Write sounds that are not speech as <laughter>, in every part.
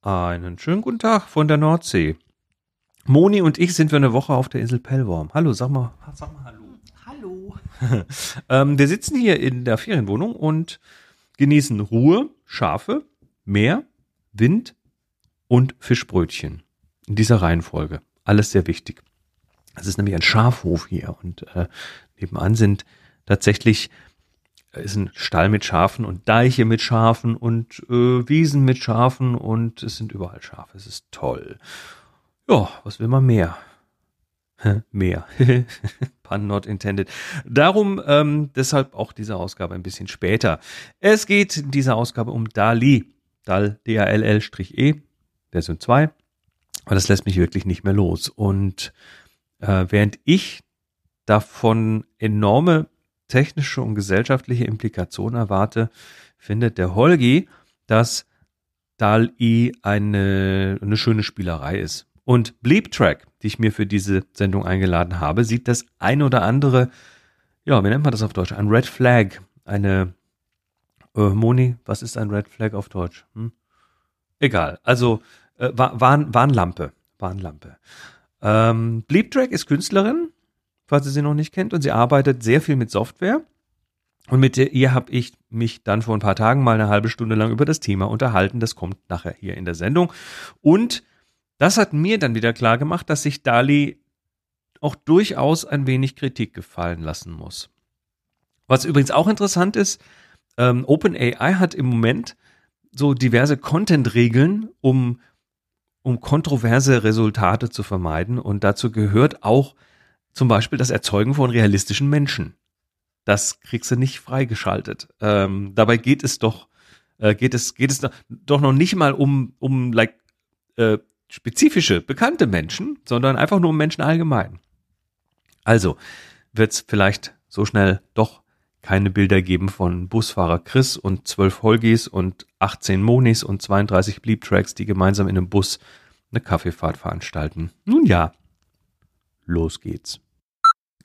Einen schönen guten Tag von der Nordsee. Moni und ich sind für eine Woche auf der Insel Pellworm. Hallo, sag mal, sag mal Hallo. Hallo. <laughs> ähm, wir sitzen hier in der Ferienwohnung und genießen Ruhe, Schafe, Meer, Wind und Fischbrötchen. In dieser Reihenfolge. Alles sehr wichtig. Es ist nämlich ein Schafhof hier und äh, nebenan sind tatsächlich ist ein Stall mit Schafen und Deiche mit Schafen und äh, Wiesen mit Schafen und es sind überall Schafe. Es ist toll. Ja, was will man mehr? <laughs> mehr. <laughs> Pun not intended. Darum ähm, deshalb auch diese Ausgabe ein bisschen später. Es geht in dieser Ausgabe um DALI. DAL, D-A-L-L-E, Version 2. Aber das lässt mich wirklich nicht mehr los. Und äh, während ich davon enorme technische und gesellschaftliche Implikationen erwarte, findet der Holgi, dass DAL-I eine, eine schöne Spielerei ist. Und Bleep Track, die ich mir für diese Sendung eingeladen habe, sieht das ein oder andere, ja, wie nennt man das auf Deutsch? Ein Red Flag. Eine, äh, Moni, was ist ein Red Flag auf Deutsch? Hm? Egal. Also, äh, Warn, Warnlampe. Warnlampe. Ähm, Bleep Track ist Künstlerin, falls ihr sie noch nicht kennt. Und sie arbeitet sehr viel mit Software. Und mit ihr habe ich mich dann vor ein paar Tagen mal eine halbe Stunde lang über das Thema unterhalten. Das kommt nachher hier in der Sendung. Und das hat mir dann wieder klar gemacht, dass sich Dali auch durchaus ein wenig Kritik gefallen lassen muss. Was übrigens auch interessant ist, ähm, OpenAI hat im Moment so diverse Content-Regeln, um, um kontroverse Resultate zu vermeiden. Und dazu gehört auch zum Beispiel das Erzeugen von realistischen Menschen. Das kriegst du nicht freigeschaltet. Ähm, dabei geht es doch, äh, geht es, geht es doch noch nicht mal um, um like, äh, spezifische, bekannte Menschen, sondern einfach nur um Menschen allgemein. Also wird es vielleicht so schnell doch keine Bilder geben von Busfahrer Chris und zwölf Holgis und 18 Monis und 32 Bleep-Tracks, die gemeinsam in einem Bus eine Kaffeefahrt veranstalten. Nun ja, los geht's.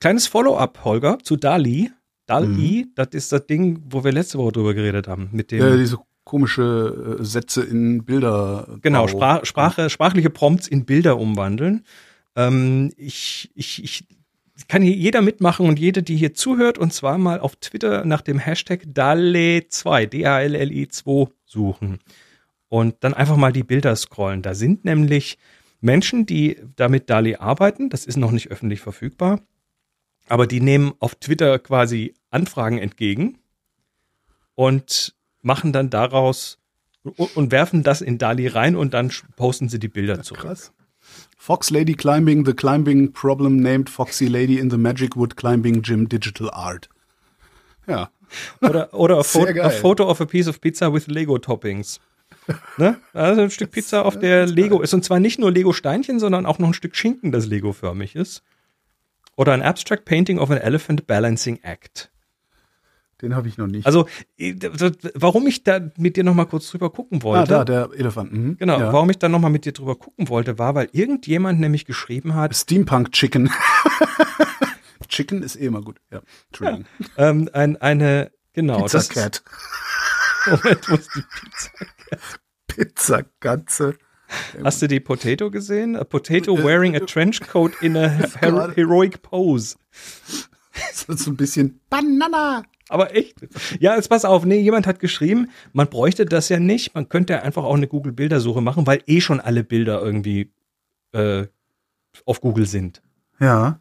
Kleines Follow-up, Holger, zu Dali. Dali, mhm. das ist das Ding, wo wir letzte Woche drüber geredet haben. Mit dem ja, diese komische äh, Sätze in Bilder. Genau, Sprach, Sprache, sprachliche Prompts in Bilder umwandeln. Ähm, ich, ich, ich kann hier jeder mitmachen und jede, die hier zuhört, und zwar mal auf Twitter nach dem Hashtag DALE2, D-A-L-L-I 2 suchen. Und dann einfach mal die Bilder scrollen. Da sind nämlich Menschen, die damit DALI arbeiten. Das ist noch nicht öffentlich verfügbar. Aber die nehmen auf Twitter quasi Anfragen entgegen und machen dann daraus und, werfen das in Dali rein und dann posten sie die Bilder zurück. Krass. Fox Lady Climbing, the climbing problem named Foxy Lady in the Magic Wood Climbing Gym Digital Art. Ja. <laughs> Oder, oder a, pho a photo of a piece of pizza with Lego Toppings. Ne? Also ein Stück <laughs> Pizza, auf der Lego ist. Und zwar nicht nur Lego-Steinchen, sondern auch noch ein Stück Schinken, das Lego-förmig ist. Oder ein Abstract Painting of an Elephant Balancing Act. Den habe ich noch nicht. Also, warum ich da mit dir noch mal kurz drüber gucken wollte. Ah, da, der Elefant. Mhm. Genau, ja. warum ich da noch mal mit dir drüber gucken wollte, war, weil irgendjemand nämlich geschrieben hat. Steampunk Chicken. <laughs> Chicken ist eh immer gut. Ja, Entschuldigung. Ja, ähm, ein, eine, genau. Pizza Cat. <laughs> Moment, wo ist die Pizza Cat? Pizza Katze. Hast du die Potato gesehen? A potato wearing a trench coat in a <laughs> her heroic pose. So, so ein bisschen Banana. Aber echt? Ja, jetzt pass auf. Nee, jemand hat geschrieben, man bräuchte das ja nicht. Man könnte einfach auch eine Google-Bildersuche machen, weil eh schon alle Bilder irgendwie äh, auf Google sind. Ja.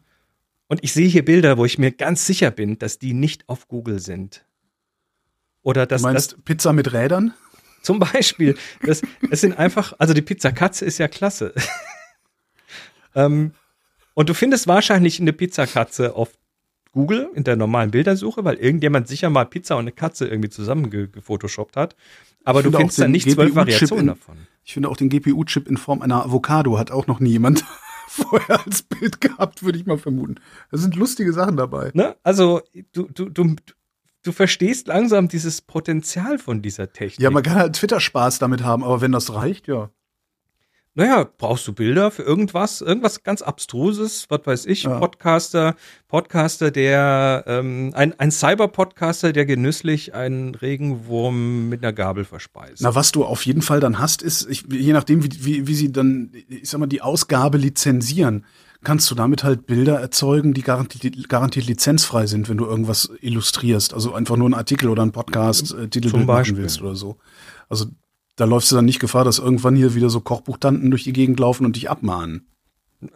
Und ich sehe hier Bilder, wo ich mir ganz sicher bin, dass die nicht auf Google sind. Oder dass du meinst das, Pizza mit Rädern? Zum Beispiel. Das, es sind einfach, also die Pizza Katze ist ja klasse. <laughs> ähm, und du findest wahrscheinlich eine Pizza Katze auf Google in der normalen Bildersuche, weil irgendjemand sicher mal Pizza und eine Katze irgendwie zusammengefotoshoppt hat. Aber du findest da nicht zwölf Variationen davon. Ich finde auch den GPU-Chip in Form einer Avocado hat auch noch nie jemand <laughs> vorher als Bild gehabt, würde ich mal vermuten. Da sind lustige Sachen dabei. Ne? Also du, du, du, du verstehst langsam dieses Potenzial von dieser Technik. Ja, man kann halt Twitter-Spaß damit haben, aber wenn das reicht, ja. naja, brauchst du Bilder für irgendwas, irgendwas ganz Abstruses, was weiß ich, ja. Podcaster, Podcaster, der, ähm, ein, ein Cyber-Podcaster, der genüsslich einen Regenwurm mit einer Gabel verspeist. Na, was du auf jeden Fall dann hast, ist, ich, je nachdem, wie, wie, wie sie dann, ich sag mal, die Ausgabe lizenzieren, kannst du damit halt Bilder erzeugen, die garantiert, garantiert lizenzfrei sind, wenn du irgendwas illustrierst. Also einfach nur einen Artikel oder einen Podcast-Titel äh, machen willst oder so. Also da läufst du dann nicht Gefahr, dass irgendwann hier wieder so Kochbuchtanten durch die Gegend laufen und dich abmahnen.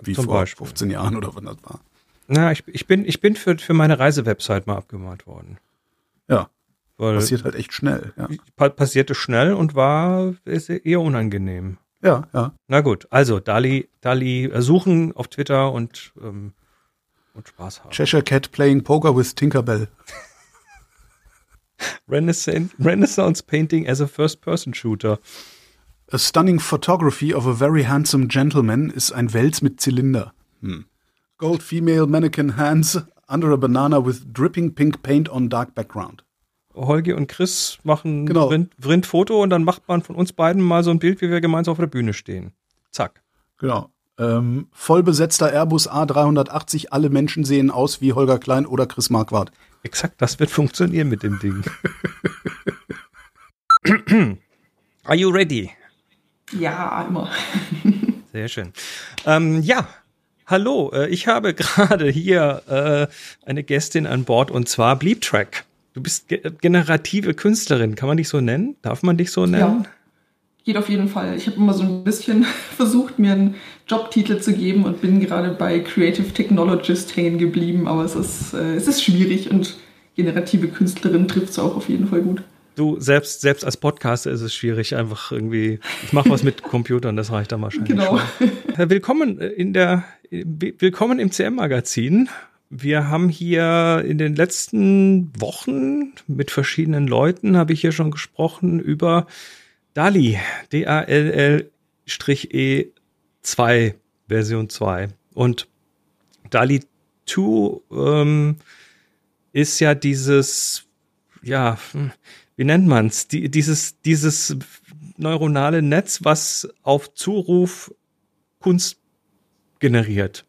Wie Zum vor Beispiel. 15 Jahren oder wann das war. Na, ich, ich bin, ich bin für, für meine Reisewebsite mal abgemahnt worden. Ja. Weil passiert halt echt schnell. Ja. Passierte schnell und war eher unangenehm. Ja, ja. Na gut, also Dali, Dali äh, suchen auf Twitter und, ähm, und Spaß haben. Cheshire Cat playing Poker with Tinkerbell. <laughs> Renaissance, Renaissance painting as a first-person shooter. A stunning photography of a very handsome gentleman ist ein Wels mit Zylinder. Hm. Gold female mannequin hands under a banana with dripping pink paint on dark background. Holgi und Chris machen genau. Vrind-Foto und dann macht man von uns beiden mal so ein Bild, wie wir gemeinsam auf der Bühne stehen. Zack. Genau. Ähm, vollbesetzter Airbus A380, alle Menschen sehen aus wie Holger Klein oder Chris Marquardt. Exakt, das wird funktionieren mit dem Ding. <laughs> Are you ready? Ja, immer. <laughs> Sehr schön. Ähm, ja, hallo, äh, ich habe <laughs> gerade hier äh, eine Gästin an Bord und zwar Bleeptrack. Du bist ge generative Künstlerin, kann man dich so nennen? Darf man dich so nennen? Ja geht auf jeden Fall. Ich habe immer so ein bisschen <laughs> versucht, mir einen Jobtitel zu geben und bin gerade bei Creative Technologist hängen geblieben, aber es ist, äh, es ist schwierig und generative Künstlerin trifft es auch auf jeden Fall gut. Du, selbst, selbst als Podcaster ist es schwierig, einfach irgendwie, ich mache was mit <laughs> Computern, das reicht dann wahrscheinlich. Genau. Schon. Willkommen in der, willkommen im CM-Magazin. Wir haben hier in den letzten Wochen mit verschiedenen Leuten, habe ich hier schon gesprochen, über DALI, D-A-L-L-E 2, Version 2. Und DALI 2 ähm, ist ja dieses, ja, wie nennt man's? Die, dieses, dieses neuronale Netz, was auf Zuruf Kunst generiert.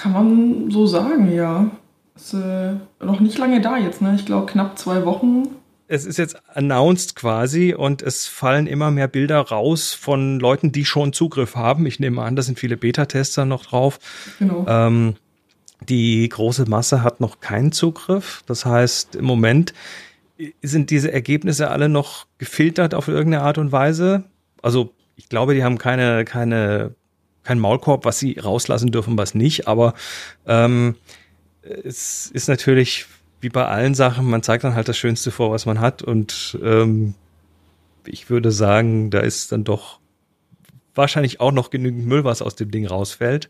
Kann man so sagen, ja. Ist äh, noch nicht lange da jetzt, ne? Ich glaube knapp zwei Wochen es ist jetzt announced quasi und es fallen immer mehr Bilder raus von Leuten, die schon Zugriff haben. Ich nehme an, da sind viele Beta-Tester noch drauf. Genau. Ähm, die große Masse hat noch keinen Zugriff. Das heißt, im Moment sind diese Ergebnisse alle noch gefiltert auf irgendeine Art und Weise. Also ich glaube, die haben keine, keine, kein Maulkorb, was sie rauslassen dürfen, was nicht. Aber ähm, es ist natürlich wie bei allen Sachen, man zeigt dann halt das Schönste vor, was man hat. Und ähm, ich würde sagen, da ist dann doch wahrscheinlich auch noch genügend Müll, was aus dem Ding rausfällt.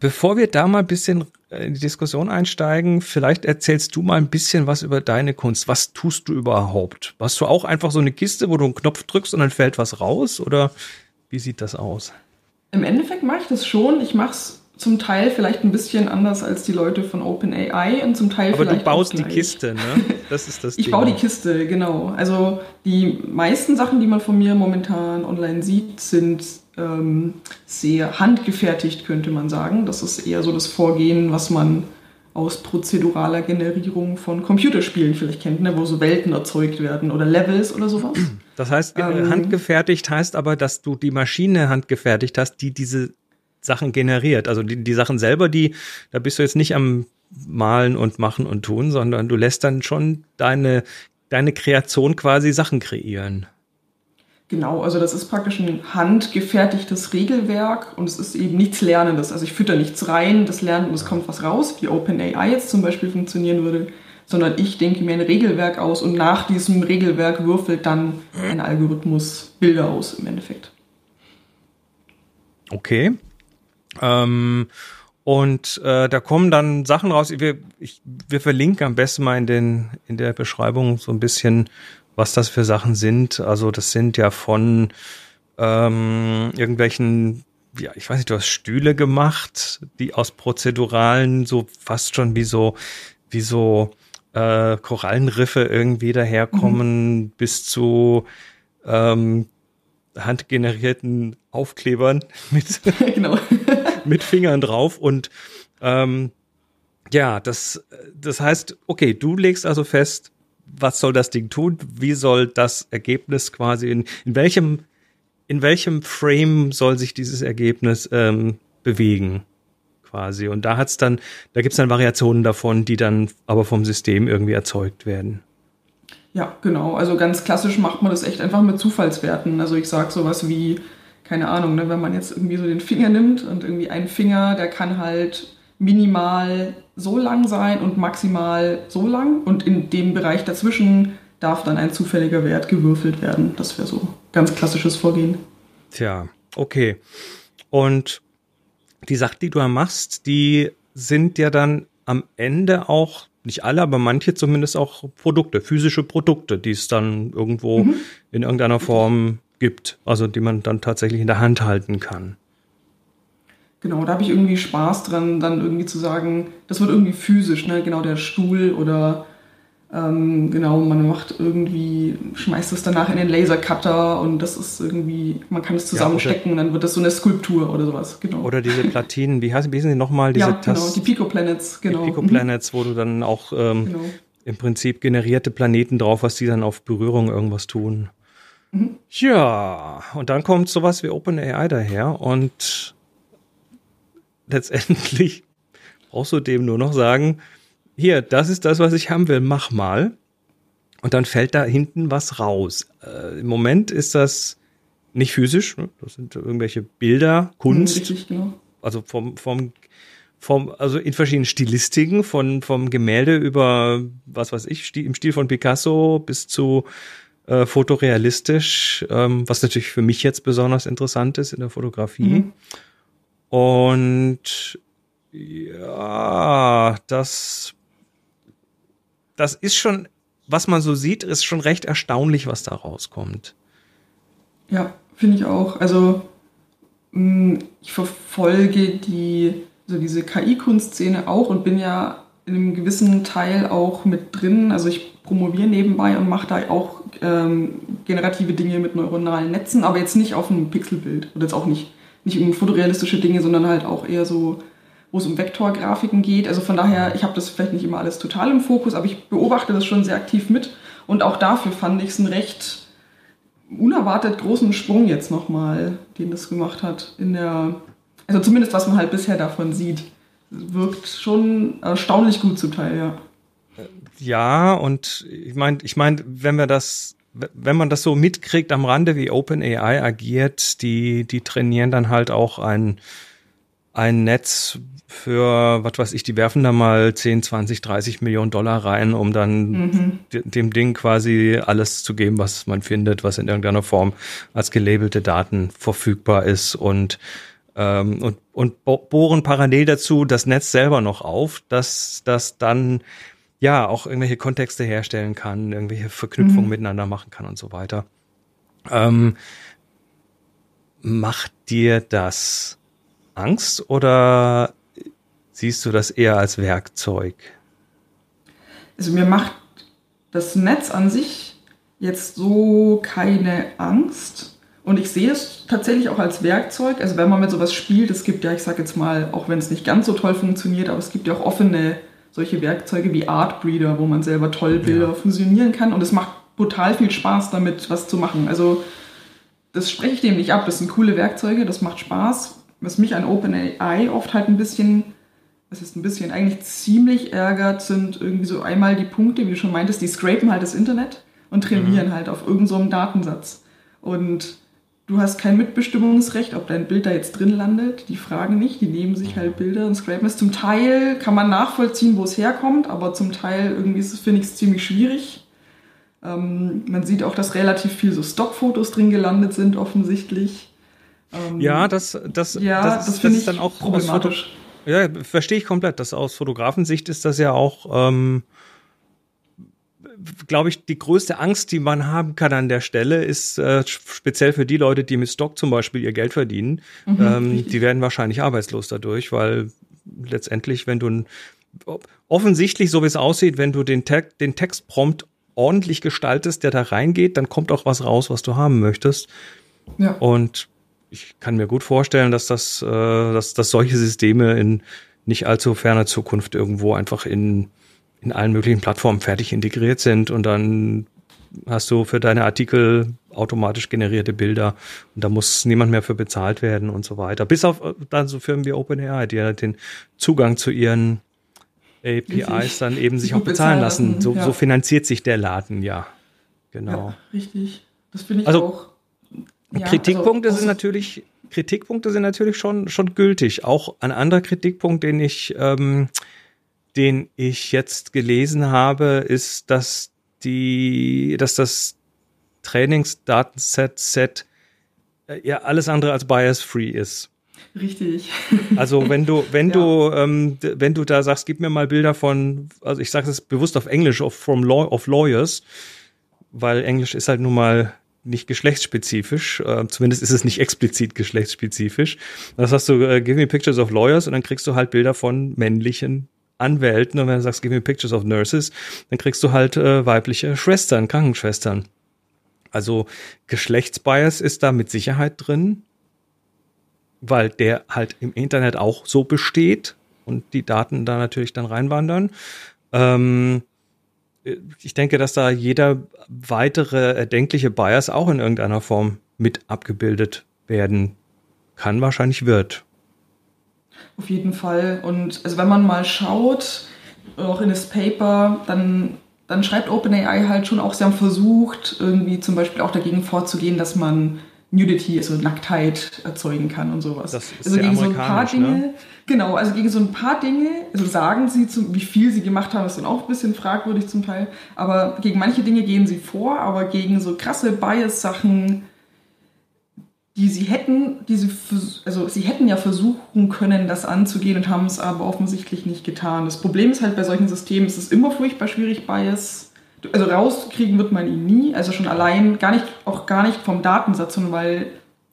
Bevor wir da mal ein bisschen in die Diskussion einsteigen, vielleicht erzählst du mal ein bisschen was über deine Kunst. Was tust du überhaupt? Hast du auch einfach so eine Kiste, wo du einen Knopf drückst und dann fällt was raus? Oder wie sieht das aus? Im Endeffekt mache ich das schon. Ich mache es zum Teil vielleicht ein bisschen anders als die Leute von OpenAI und zum Teil Aber vielleicht. Aber du baust die Kiste, ne? <laughs> Das ist das Ich Ding. baue die Kiste, genau. Also die meisten Sachen, die man von mir momentan online sieht, sind ähm, sehr handgefertigt, könnte man sagen. Das ist eher so das Vorgehen, was man aus prozeduraler Generierung von Computerspielen vielleicht kennt, ne? wo so Welten erzeugt werden oder Levels oder sowas. Das heißt, äh, ähm, handgefertigt heißt aber, dass du die Maschine handgefertigt hast, die diese Sachen generiert. Also die, die Sachen selber, die, da bist du jetzt nicht am Malen und Machen und Tun, sondern du lässt dann schon deine, deine Kreation quasi Sachen kreieren. Genau, also das ist praktisch ein handgefertigtes Regelwerk und es ist eben nichts Lernendes. Also ich fütter nichts rein, das Lernen und es kommt was raus, wie OpenAI jetzt zum Beispiel funktionieren würde, sondern ich denke mir ein Regelwerk aus und nach diesem Regelwerk würfelt dann ein Algorithmus Bilder aus im Endeffekt. Okay. Ähm, und äh, da kommen dann Sachen raus. Wir, ich, wir verlinken am besten mal in, den, in der Beschreibung so ein bisschen, was das für Sachen sind. Also das sind ja von ähm, irgendwelchen, ja, ich weiß nicht, du hast Stühle gemacht, die aus prozeduralen so fast schon wie so, wie so äh, Korallenriffe irgendwie daherkommen, mhm. bis zu ähm, handgenerierten Aufklebern <laughs> mit, <laughs> genau. <laughs> mit Fingern drauf und ähm, ja, das, das heißt, okay, du legst also fest, was soll das Ding tun? Wie soll das Ergebnis quasi in, in welchem in welchem Frame soll sich dieses Ergebnis ähm, bewegen? Quasi. Und da hat's dann, da gibt's dann Variationen davon, die dann aber vom System irgendwie erzeugt werden. Ja, genau. Also ganz klassisch macht man das echt einfach mit Zufallswerten. Also ich sage sowas wie, keine Ahnung, ne, wenn man jetzt irgendwie so den Finger nimmt und irgendwie ein Finger, der kann halt minimal so lang sein und maximal so lang und in dem Bereich dazwischen darf dann ein zufälliger Wert gewürfelt werden. Das wäre so ganz klassisches Vorgehen. Tja, okay. Und die Sachen, die du machst, die sind ja dann am Ende auch nicht alle, aber manche zumindest auch Produkte, physische Produkte, die es dann irgendwo mhm. in irgendeiner Form gibt, also die man dann tatsächlich in der Hand halten kann. Genau, da habe ich irgendwie Spaß dran, dann irgendwie zu sagen, das wird irgendwie physisch, ne? genau der Stuhl oder ähm, genau, man macht irgendwie, schmeißt es danach in den Lasercutter und das ist irgendwie, man kann es zusammenstecken ja, und dann wird das so eine Skulptur oder sowas, genau. Oder diese Platinen, wie heißen, wie heißen die nochmal? Diese ja, genau, die Pico Planets, genau. Die Pico Planets, wo du dann auch ähm, genau. im Prinzip generierte Planeten drauf hast, die dann auf Berührung irgendwas tun. Mhm. Ja, und dann kommt sowas wie OpenAI daher und letztendlich brauchst du dem nur noch sagen, hier, das ist das, was ich haben will, mach mal. Und dann fällt da hinten was raus. Äh, Im Moment ist das nicht physisch, ne? das sind irgendwelche Bilder, Kunst. Mhm, richtig, genau. Also vom, vom, vom, also in verschiedenen Stilistiken, von, vom Gemälde über, was weiß ich, im Stil von Picasso bis zu äh, fotorealistisch, ähm, was natürlich für mich jetzt besonders interessant ist in der Fotografie. Mhm. Und ja, das das ist schon, was man so sieht, ist schon recht erstaunlich, was da rauskommt. Ja, finde ich auch. Also mm, ich verfolge die, also diese KI-Kunstszene auch und bin ja in einem gewissen Teil auch mit drin. Also ich promoviere nebenbei und mache da auch ähm, generative Dinge mit neuronalen Netzen, aber jetzt nicht auf einem Pixelbild oder jetzt auch nicht, nicht um fotorealistische Dinge, sondern halt auch eher so wo es um Vektorgrafiken geht. Also von daher, ich habe das vielleicht nicht immer alles total im Fokus, aber ich beobachte das schon sehr aktiv mit. Und auch dafür fand ich es einen recht unerwartet großen Sprung jetzt nochmal, den das gemacht hat. In der, also zumindest was man halt bisher davon sieht. Wirkt schon erstaunlich gut zum Teil, ja. Ja, und ich meine, ich meine, wenn wir das wenn man das so mitkriegt am Rande, wie OpenAI agiert, die, die trainieren dann halt auch ein, ein Netz, für, was weiß ich, die werfen da mal 10, 20, 30 Millionen Dollar rein, um dann mhm. dem Ding quasi alles zu geben, was man findet, was in irgendeiner Form als gelabelte Daten verfügbar ist und ähm, und, und bohren parallel dazu das Netz selber noch auf, dass das dann ja auch irgendwelche Kontexte herstellen kann, irgendwelche Verknüpfungen mhm. miteinander machen kann und so weiter. Ähm, macht dir das Angst oder siehst du das eher als Werkzeug? Also mir macht das Netz an sich jetzt so keine Angst. Und ich sehe es tatsächlich auch als Werkzeug. Also wenn man mit sowas spielt, es gibt ja, ich sage jetzt mal, auch wenn es nicht ganz so toll funktioniert, aber es gibt ja auch offene solche Werkzeuge wie Artbreeder, wo man selber toll Bilder ja. fusionieren kann. Und es macht brutal viel Spaß damit, was zu machen. Also das spreche ich dem nicht ab. Das sind coole Werkzeuge, das macht Spaß. Was mich an OpenAI oft halt ein bisschen es ist ein bisschen eigentlich ziemlich ärgert, sind irgendwie so einmal die Punkte, wie du schon meintest, die scrapen halt das Internet und trainieren mhm. halt auf irgendeinem so Datensatz. Und du hast kein Mitbestimmungsrecht, ob dein Bild da jetzt drin landet. Die fragen nicht, die nehmen sich halt Bilder und scrapen es. Zum Teil kann man nachvollziehen, wo es herkommt, aber zum Teil irgendwie ist es, finde ich, es ziemlich schwierig. Ähm, man sieht auch, dass relativ viel so Stockfotos drin gelandet sind, offensichtlich. Ähm, ja, das, das, ja, das, das, das ist dann auch problematisch. Ja, verstehe ich komplett. Das aus Fotografensicht ist das ja auch, ähm, glaube ich, die größte Angst, die man haben kann an der Stelle, ist äh, speziell für die Leute, die mit Stock zum Beispiel ihr Geld verdienen. Mhm, ähm, die werden wahrscheinlich arbeitslos dadurch, weil letztendlich, wenn du offensichtlich, so wie es aussieht, wenn du den, Te den Textprompt ordentlich gestaltest, der da reingeht, dann kommt auch was raus, was du haben möchtest. Ja. Und ich kann mir gut vorstellen, dass das, äh, dass, dass solche Systeme in nicht allzu ferner Zukunft irgendwo einfach in, in allen möglichen Plattformen fertig integriert sind und dann hast du für deine Artikel automatisch generierte Bilder und da muss niemand mehr für bezahlt werden und so weiter. Bis auf dann so Firmen wie OpenAI, die ja den Zugang zu ihren APIs dann eben sich auch bezahlen lassen. So, ja. so finanziert sich der Laden, ja. Genau. Ja, richtig. Das finde ich also, auch. Ja, Kritikpunkte also, sind natürlich, Kritikpunkte sind natürlich schon, schon gültig. Auch ein anderer Kritikpunkt, den ich, ähm, den ich jetzt gelesen habe, ist, dass die, dass das Trainingsdatenset Set äh, ja alles andere als bias-free ist. Richtig. Also wenn du, wenn <laughs> ja. du, ähm, wenn du da sagst, gib mir mal Bilder von, also ich sage es bewusst auf Englisch, of, from law, of lawyers, weil Englisch ist halt nun mal nicht geschlechtsspezifisch, äh, zumindest ist es nicht explizit geschlechtsspezifisch. Das hast du, äh, give me pictures of lawyers und dann kriegst du halt Bilder von männlichen Anwälten und wenn du sagst, give me pictures of nurses, dann kriegst du halt äh, weibliche Schwestern, Krankenschwestern. Also Geschlechtsbias ist da mit Sicherheit drin, weil der halt im Internet auch so besteht und die Daten da natürlich dann reinwandern. Ähm, ich denke, dass da jeder weitere erdenkliche Bias auch in irgendeiner Form mit abgebildet werden kann, wahrscheinlich wird. Auf jeden Fall. Und also wenn man mal schaut, auch in das Paper, dann, dann schreibt OpenAI halt schon auch, sie haben versucht, irgendwie zum Beispiel auch dagegen vorzugehen, dass man Nudity, also Nacktheit erzeugen kann und sowas. Das ist also gegen so ein paar Dinge, ne? genau, also gegen so ein paar Dinge, also sagen sie, zum, wie viel sie gemacht haben, ist dann auch ein bisschen fragwürdig zum Teil, aber gegen manche Dinge gehen sie vor, aber gegen so krasse Bias-Sachen, die sie hätten, die sie, also sie hätten ja versuchen können, das anzugehen und haben es aber offensichtlich nicht getan. Das Problem ist halt bei solchen Systemen, es ist immer furchtbar schwierig, Bias also rauskriegen wird man ihn nie, also schon allein, gar nicht, auch gar nicht vom Datensatz, sondern weil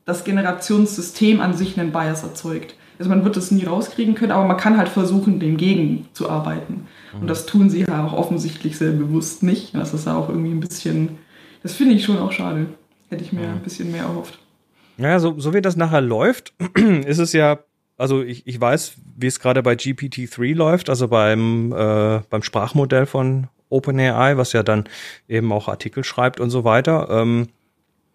das Generationssystem an sich einen Bias erzeugt. Also man wird das nie rauskriegen können, aber man kann halt versuchen, dem gegen zu arbeiten. Mhm. Und das tun sie ja auch offensichtlich sehr bewusst nicht. Das ist ja auch irgendwie ein bisschen, das finde ich schon auch schade. Hätte ich mir mhm. ein bisschen mehr erhofft. Naja, so, so wie das nachher läuft, <clears throat> ist es ja, also ich, ich weiß, wie es gerade bei GPT-3 läuft, also beim, äh, beim Sprachmodell von OpenAI, was ja dann eben auch Artikel schreibt und so weiter. Ähm,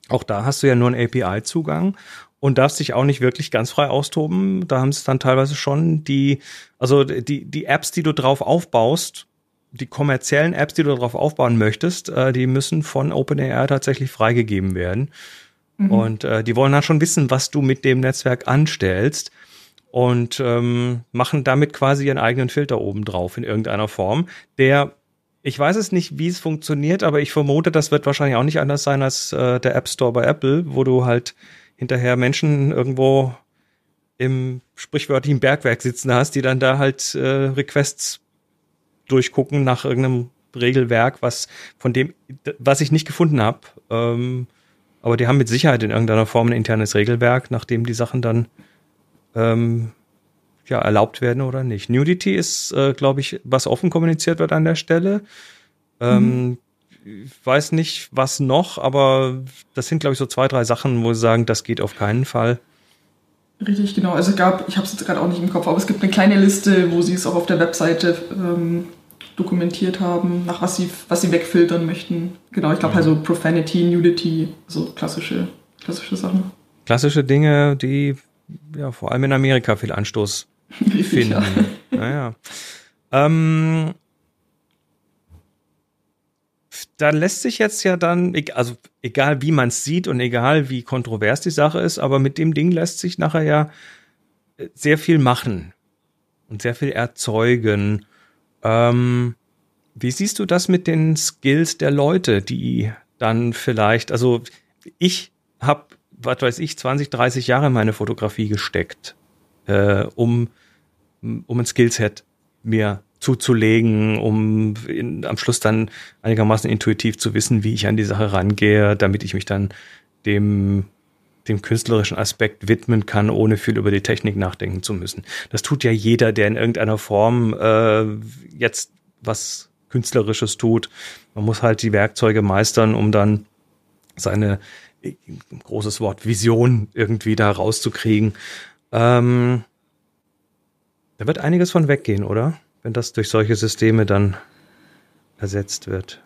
auch da hast du ja nur einen API-Zugang und darfst dich auch nicht wirklich ganz frei austoben. Da haben es dann teilweise schon die, also die, die Apps, die du drauf aufbaust, die kommerziellen Apps, die du darauf aufbauen möchtest, äh, die müssen von OpenAI tatsächlich freigegeben werden. Mhm. Und äh, die wollen dann schon wissen, was du mit dem Netzwerk anstellst und ähm, machen damit quasi ihren eigenen Filter oben drauf in irgendeiner Form, der ich weiß es nicht, wie es funktioniert, aber ich vermute, das wird wahrscheinlich auch nicht anders sein als äh, der App Store bei Apple, wo du halt hinterher Menschen irgendwo im sprichwörtlichen Bergwerk sitzen hast, die dann da halt äh, Requests durchgucken nach irgendeinem Regelwerk, was von dem, was ich nicht gefunden habe. Ähm, aber die haben mit Sicherheit in irgendeiner Form ein internes Regelwerk, nachdem die Sachen dann ähm, ja, erlaubt werden oder nicht. Nudity ist, äh, glaube ich, was offen kommuniziert wird an der Stelle. Ähm, mhm. Ich weiß nicht, was noch, aber das sind, glaube ich, so zwei, drei Sachen, wo sie sagen, das geht auf keinen Fall. Richtig, genau. Also es gab, ich habe es jetzt gerade auch nicht im Kopf, aber es gibt eine kleine Liste, wo sie es auch auf der Webseite ähm, dokumentiert haben, nach was sie, was sie wegfiltern möchten. Genau, ich glaube also Profanity, Nudity, so klassische, klassische Sachen. Klassische Dinge, die ja vor allem in Amerika viel Anstoß <laughs> finden. Ja. Naja. Ähm, da lässt sich jetzt ja dann, also egal wie man es sieht und egal wie kontrovers die Sache ist, aber mit dem Ding lässt sich nachher ja äh, sehr viel machen und sehr viel erzeugen. Ähm, wie siehst du das mit den Skills der Leute, die dann vielleicht, also ich habe, was weiß ich, 20, 30 Jahre in meine Fotografie gesteckt, äh, um um ein Skillset mir zuzulegen, um in, am Schluss dann einigermaßen intuitiv zu wissen, wie ich an die Sache rangehe, damit ich mich dann dem dem künstlerischen Aspekt widmen kann, ohne viel über die Technik nachdenken zu müssen. Das tut ja jeder, der in irgendeiner Form äh, jetzt was Künstlerisches tut. Man muss halt die Werkzeuge meistern, um dann seine großes Wort, Vision irgendwie da rauszukriegen. Ähm, da wird einiges von weggehen, oder? Wenn das durch solche Systeme dann ersetzt wird.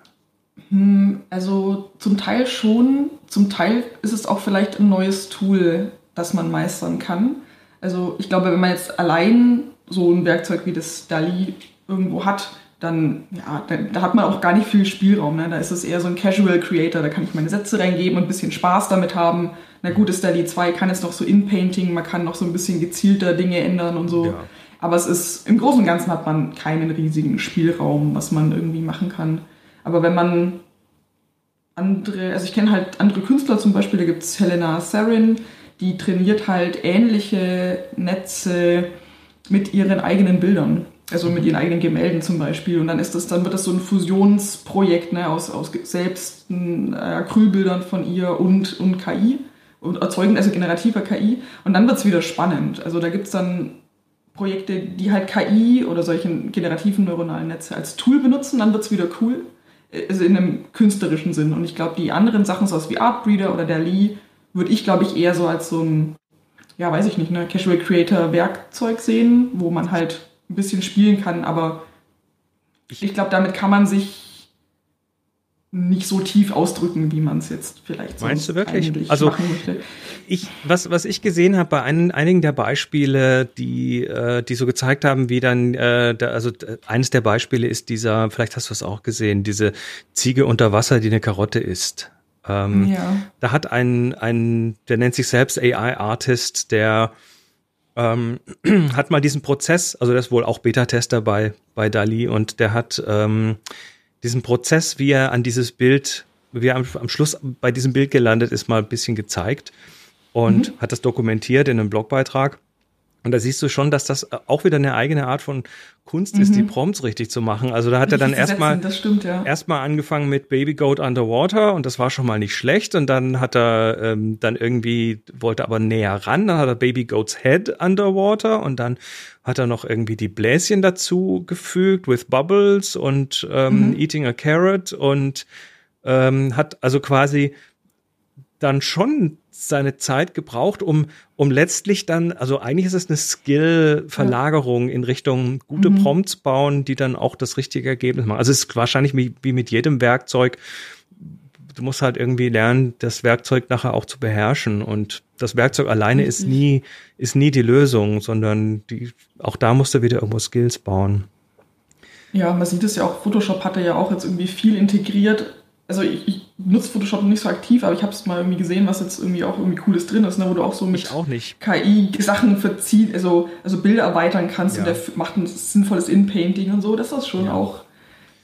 Hm, also zum Teil schon, zum Teil ist es auch vielleicht ein neues Tool, das man meistern kann. Also ich glaube, wenn man jetzt allein so ein Werkzeug wie das DALI irgendwo hat, dann, ja, da, da, hat man auch gar nicht viel Spielraum. Ne? Da ist es eher so ein Casual Creator, da kann ich meine Sätze reingeben und ein bisschen Spaß damit haben. Na gut, das DALI 2 kann jetzt noch so In-Painting, man kann noch so ein bisschen gezielter Dinge ändern und so. Ja. Aber es ist, im Großen und Ganzen hat man keinen riesigen Spielraum, was man irgendwie machen kann. Aber wenn man andere, also ich kenne halt andere Künstler zum Beispiel, da gibt es Helena Sarin, die trainiert halt ähnliche Netze mit ihren eigenen Bildern. Also mit ihren eigenen Gemälden zum Beispiel. Und dann ist das, dann wird das so ein Fusionsprojekt ne, aus, aus selbst äh, Acrylbildern von ihr und, und KI und erzeugen also generativer KI. Und dann wird es wieder spannend. Also da gibt es dann Projekte, die halt KI oder solche generativen neuronalen Netze als Tool benutzen, dann wird es wieder cool. Also in einem künstlerischen Sinn. Und ich glaube, die anderen Sachen, so wie Artbreeder oder Dali, würde ich, glaube ich, eher so als so ein, ja, weiß ich nicht, ne, Casual Creator Werkzeug sehen, wo man halt ein bisschen spielen kann, aber ich glaube, damit kann man sich nicht so tief ausdrücken, wie man es jetzt vielleicht Meinst du wirklich? Also ich, was, was ich gesehen habe bei ein, einigen der Beispiele, die, äh, die so gezeigt haben, wie dann, äh, da, also eines der Beispiele ist dieser, vielleicht hast du es auch gesehen, diese Ziege unter Wasser, die eine Karotte isst. Ähm, ja. Da hat ein, ein, der nennt sich selbst AI-Artist, der ähm, <clears throat> hat mal diesen Prozess, also der ist wohl auch Beta-Tester bei, bei Dali und der hat ähm, diesen Prozess, wie er an dieses Bild, wie er am, am Schluss bei diesem Bild gelandet ist, mal ein bisschen gezeigt und mhm. hat das dokumentiert in einem Blogbeitrag. Und da siehst du schon, dass das auch wieder eine eigene Art von Kunst mhm. ist, die mhm. Prompts richtig zu machen. Also da hat er dann erstmal ja. erstmal angefangen mit Baby Goat Underwater und das war schon mal nicht schlecht. Und dann hat er ähm, dann irgendwie, wollte aber näher ran, dann hat er Baby Goat's Head Underwater und dann hat er noch irgendwie die Bläschen dazu gefügt with Bubbles und ähm, mhm. Eating a Carrot und ähm, hat also quasi dann schon seine Zeit gebraucht, um, um letztlich dann, also eigentlich ist es eine Skill-Verlagerung ja. in Richtung gute mhm. Prompts bauen, die dann auch das richtige Ergebnis machen. Also es ist wahrscheinlich wie, wie mit jedem Werkzeug. Du musst halt irgendwie lernen, das Werkzeug nachher auch zu beherrschen. Und das Werkzeug alleine mhm. ist nie, ist nie die Lösung, sondern die, auch da musst du wieder irgendwo Skills bauen. Ja, man sieht es ja auch, Photoshop hatte ja auch jetzt irgendwie viel integriert also ich, ich nutze Photoshop nicht so aktiv, aber ich habe es mal irgendwie gesehen, was jetzt irgendwie auch irgendwie cooles drin ist, ne, wo du auch so mit KI Sachen verziehen, also, also Bilder erweitern kannst ja. und der macht ein sinnvolles In-Painting und so. Das ist schon ja. auch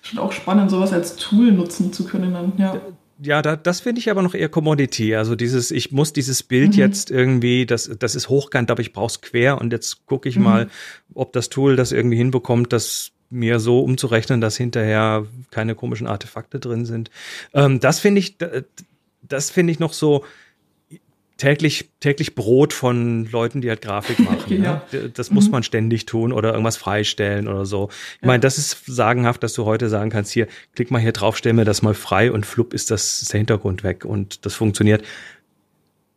schon auch spannend, sowas als Tool nutzen zu können dann, ja. Ja, da, das finde ich aber noch eher Commodity. Also dieses, ich muss dieses Bild mhm. jetzt irgendwie, das, das ist hochkant, aber ich brauche es quer und jetzt gucke ich mhm. mal, ob das Tool das irgendwie hinbekommt, das mir so umzurechnen, dass hinterher keine komischen Artefakte drin sind. Ähm, das finde ich, das finde ich noch so täglich, täglich Brot von Leuten, die halt Grafik <laughs> machen. ja. ne? Das muss mhm. man ständig tun oder irgendwas freistellen oder so. Ich ja. meine, das ist sagenhaft, dass du heute sagen kannst, hier, klick mal hier drauf, stell mir das mal frei und flupp ist das, ist der Hintergrund weg und das funktioniert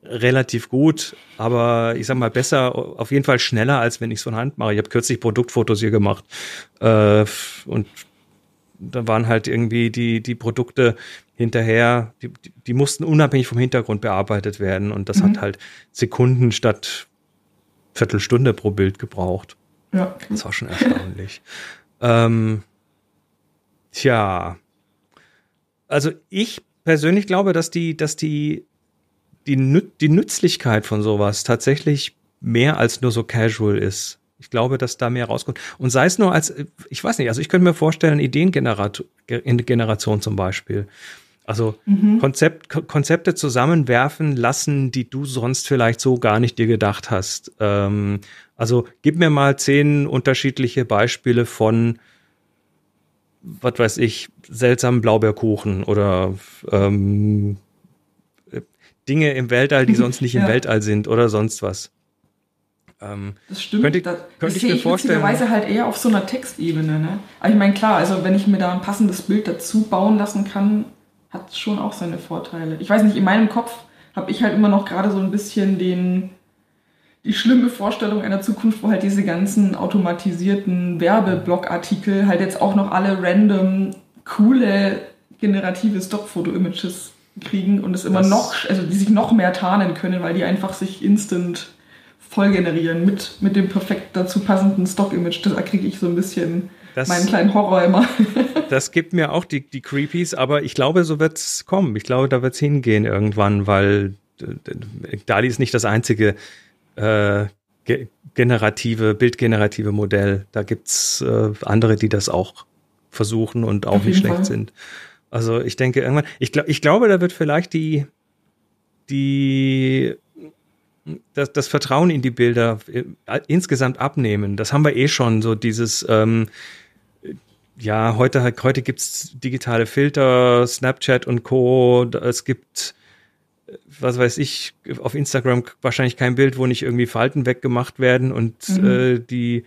relativ gut, aber ich sag mal besser, auf jeden Fall schneller, als wenn ich es von Hand mache. Ich habe kürzlich Produktfotos hier gemacht äh, und da waren halt irgendwie die, die Produkte hinterher, die, die mussten unabhängig vom Hintergrund bearbeitet werden und das mhm. hat halt Sekunden statt Viertelstunde pro Bild gebraucht. Ja. Das war schon erstaunlich. <laughs> ähm, tja, also ich persönlich glaube, dass die, dass die die, die Nützlichkeit von sowas tatsächlich mehr als nur so casual ist. Ich glaube, dass da mehr rauskommt. Und sei es nur als, ich weiß nicht, also ich könnte mir vorstellen, Ideengeneration zum Beispiel. Also mhm. Konzept, Konzepte zusammenwerfen lassen, die du sonst vielleicht so gar nicht dir gedacht hast. Ähm, also gib mir mal zehn unterschiedliche Beispiele von, was weiß ich, seltsamen Blaubeerkuchen oder ähm, Dinge im Weltall, die sonst nicht <laughs> ja. im Weltall sind oder sonst was. Ähm, das stimmt. Könnte, das, könnte das ich sehe mir vorstellen. witzigerweise halt eher auf so einer Textebene. Ne? Aber ich meine, klar, also wenn ich mir da ein passendes Bild dazu bauen lassen kann, hat es schon auch seine Vorteile. Ich weiß nicht, in meinem Kopf habe ich halt immer noch gerade so ein bisschen den, die schlimme Vorstellung einer Zukunft, wo halt diese ganzen automatisierten Werbeblogartikel halt jetzt auch noch alle random coole generative Stockfoto-Images kriegen und es immer Das- noch, also die sich noch mehr tarnen können, weil die einfach sich instant voll generieren mit, mit dem perfekt dazu passenden Stock-Image. Da kriege ich so ein bisschen Das- meinen kleinen Horror immer. <laughs> Das gibt mir auch die, die Creepies, aber ich glaube, so wird's kommen. Ich glaube, da wird's hingehen irgendwann, weil äh, DALI ist nicht das einzige äh, ge generative, bildgenerative Modell. Da gibt's äh, andere, die das auch versuchen und auch Auf nicht schlecht Fall. sind. Also ich denke irgendwann, ich, glaub, ich glaube, da wird vielleicht die, die das, das Vertrauen in die Bilder äh, insgesamt abnehmen. Das haben wir eh schon, so dieses ähm, ja, heute, heute gibt's digitale Filter, Snapchat und Co. Es gibt, äh, was weiß ich, auf Instagram wahrscheinlich kein Bild, wo nicht irgendwie Falten weggemacht werden und Mhm. äh, die,